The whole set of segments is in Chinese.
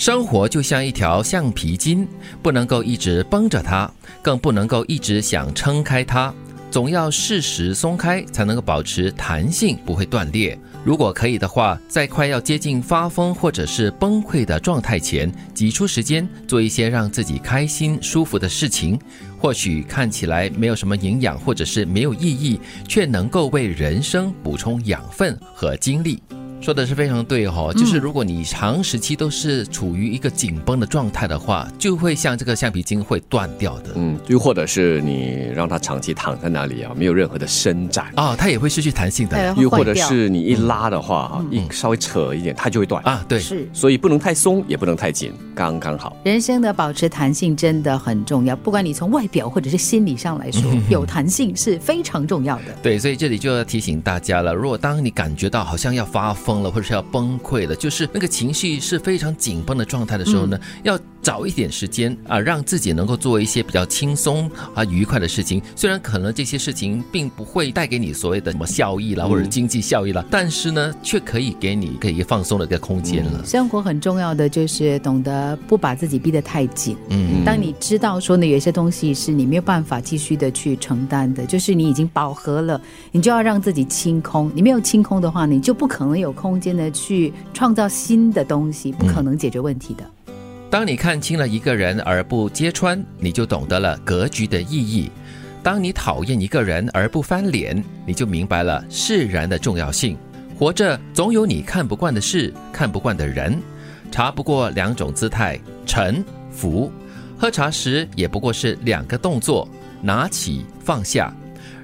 生活就像一条橡皮筋，不能够一直绷着它，更不能够一直想撑开它，总要适时松开，才能够保持弹性，不会断裂。如果可以的话，在快要接近发疯或者是崩溃的状态前，挤出时间做一些让自己开心、舒服的事情，或许看起来没有什么营养，或者是没有意义，却能够为人生补充养分和精力。说的是非常对哈，就是如果你长时期都是处于一个紧绷的状态的话，就会像这个橡皮筋会断掉的。嗯，又或者是你让它长期躺在那里啊，没有任何的伸展啊，它也会失去弹性的。又或者是你一拉的话哈，一稍微扯一点，它就会断啊。对，是，所以不能太松，也不能太紧，刚刚好。人生的保持弹性真的很重要，不管你从外表或者是心理上来说，有弹性是非常重要的。对，所以这里就要提醒大家了，如果当你感觉到好像要发疯了，或者是要崩溃了，就是那个情绪是非常紧绷的状态的时候呢，要找一点时间啊，让自己能够做一些比较轻松啊、愉快的事情。虽然可能这些事情并不会带给你所谓的什么效益啦，或者经济效益啦，但是呢，却可以给你可以放松的一个空间了。生活很重要的就是懂得不把自己逼得太紧。嗯，当你知道说呢，有一些东西是你没有办法继续的去承担的，就是你已经饱和了，你就要让自己清空。你没有清空的话，你就不可能有空间的去创造新的东西，不可能解决问题的。当你看清了一个人而不揭穿，你就懂得了格局的意义；当你讨厌一个人而不翻脸，你就明白了释然的重要性。活着总有你看不惯的事，看不惯的人，茶不过两种姿态：沉、浮。喝茶时也不过是两个动作：拿起、放下。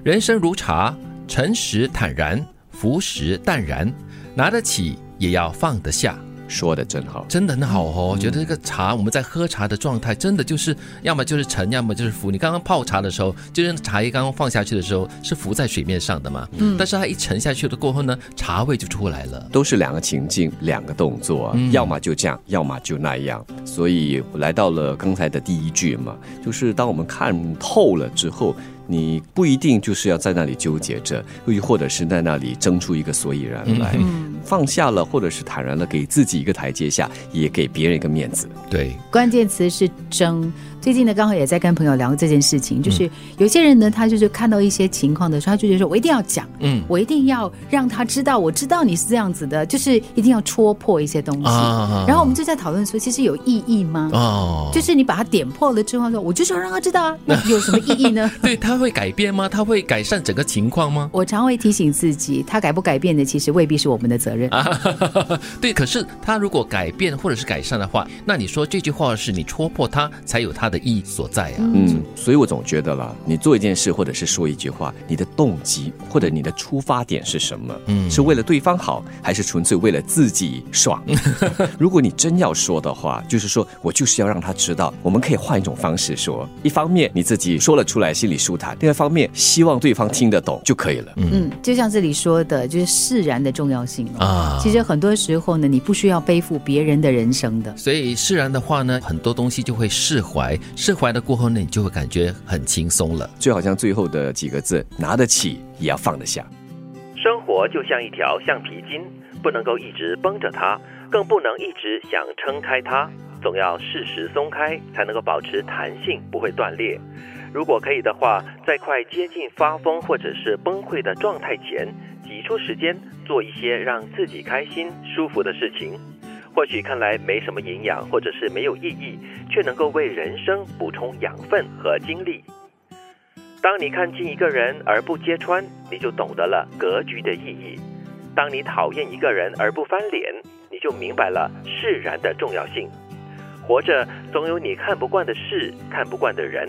人生如茶，沉时坦然，浮时淡然。拿得起，也要放得下。说的真好，真的很好哦。我觉得这个茶，我们在喝茶的状态，真的就是要么就是沉，要么就是浮。你刚刚泡茶的时候，就是茶叶刚刚放下去的时候，是浮在水面上的嘛？嗯。但是它一沉下去了过后呢，茶味就出来了。都是两个情境，两个动作，要么就这样，要么就那样。所以来到了刚才的第一句嘛，就是当我们看透了之后。你不一定就是要在那里纠结着，又或者是在那里争出一个所以然来，放下了，或者是坦然了，给自己一个台阶下，也给别人一个面子。对，关键词是争。最近呢，刚好也在跟朋友聊这件事情，就是有些人呢，他就是看到一些情况的时候，他就觉得说，我一定要讲，嗯，我一定要让他知道，我知道你是这样子的，就是一定要戳破一些东西。然后我们就在讨论说，其实有意义吗？哦，就是你把它点破了之后，说，我就是要让他知道啊，那有什么意义呢？对他会改变吗？他会改善整个情况吗？我常会提醒自己，他改不改变的，其实未必是我们的责任。对，可是他如果改变或者是改善的话，那你说这句话是你戳破他才有他的。意义所在啊，嗯，所以我总觉得啦，你做一件事或者是说一句话，你的动机或者你的出发点是什么？嗯，是为了对方好，还是纯粹为了自己爽？如果你真要说的话，就是说我就是要让他知道，我们可以换一种方式说。一方面你自己说了出来，心里舒坦；，另外一方面，希望对方听得懂就可以了。嗯，就像这里说的，就是释然的重要性啊。其实很多时候呢，你不需要背负别人的人生的。所以释然的话呢，很多东西就会释怀。释怀了过后呢，你就会感觉很轻松了。就好像最后的几个字，拿得起也要放得下。生活就像一条橡皮筋，不能够一直绷着它，更不能一直想撑开它，总要适时松开，才能够保持弹性，不会断裂。如果可以的话，在快接近发疯或者是崩溃的状态前，挤出时间做一些让自己开心、舒服的事情。或许看来没什么营养，或者是没有意义，却能够为人生补充养分和精力。当你看清一个人而不揭穿，你就懂得了格局的意义；当你讨厌一个人而不翻脸，你就明白了释然的重要性。活着总有你看不惯的事，看不惯的人。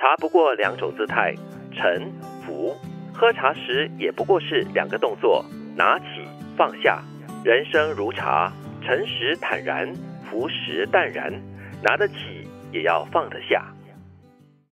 茶不过两种姿态：沉、浮。喝茶时也不过是两个动作：拿起、放下。人生如茶。沉时坦然，浮时淡然，拿得起也要放得下。